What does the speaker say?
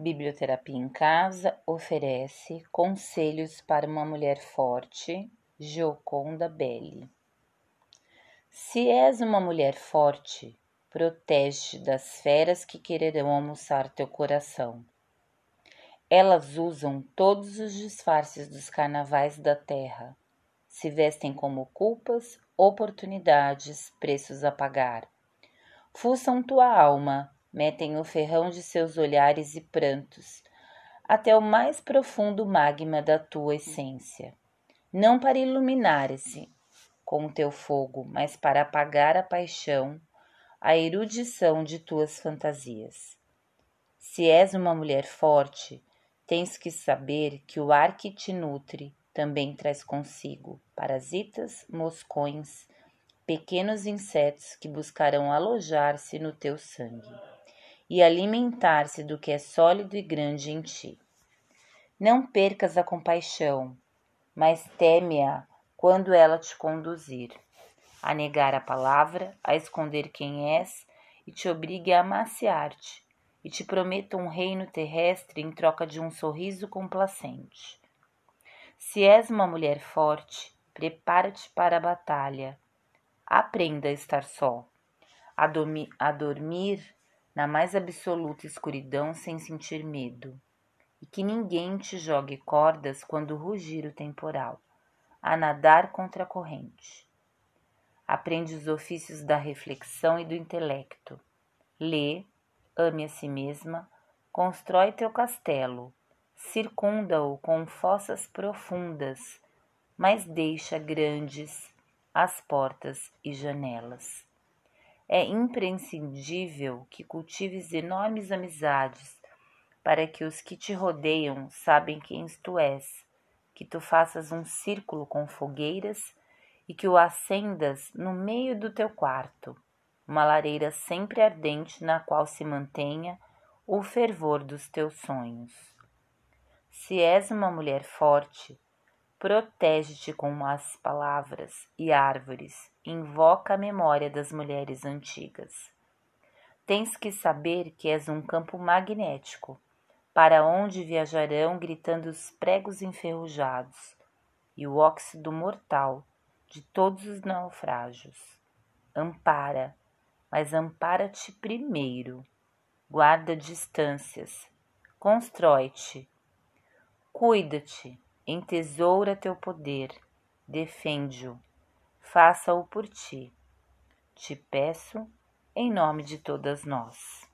Biblioterapia em Casa oferece conselhos para uma mulher forte, Gioconda Belli. Se és uma mulher forte, protege das feras que quererão almoçar teu coração. Elas usam todos os disfarces dos carnavais da terra. Se vestem como culpas, oportunidades, preços a pagar. Fuçam tua alma, metem o ferrão de seus olhares e prantos até o mais profundo magma da tua essência, não para iluminar-se com o teu fogo, mas para apagar a paixão, a erudição de tuas fantasias. Se és uma mulher forte, tens que saber que o ar que te nutre também traz consigo parasitas, moscões, pequenos insetos que buscarão alojar-se no teu sangue e alimentar-se do que é sólido e grande em ti. Não percas a compaixão, mas teme-a quando ela te conduzir, a negar a palavra, a esconder quem és e te obrigue a amaciar-te, e te prometa um reino terrestre em troca de um sorriso complacente. Se és uma mulher forte, prepara-te para a batalha. Aprenda a estar só, a, a dormir na mais absoluta escuridão sem sentir medo, e que ninguém te jogue cordas quando rugir o temporal, a nadar contra a corrente. Aprende os ofícios da reflexão e do intelecto. Lê, ame a si mesma, constrói teu castelo, circunda-o com fossas profundas, mas deixa grandes as portas e janelas. É imprescindível que cultives enormes amizades para que os que te rodeiam sabem quem tu és, que tu faças um círculo com fogueiras e que o acendas no meio do teu quarto, uma lareira sempre ardente na qual se mantenha o fervor dos teus sonhos. Se és uma mulher forte, Protege-te com as palavras e árvores, invoca a memória das mulheres antigas. Tens que saber que és um campo magnético, para onde viajarão gritando os pregos enferrujados e o óxido mortal de todos os naufrágios. Ampara, mas ampara-te primeiro. Guarda distâncias, constrói-te, cuida-te Entesoura teu poder, defende-o, faça-o por ti. Te peço, em nome de todas nós.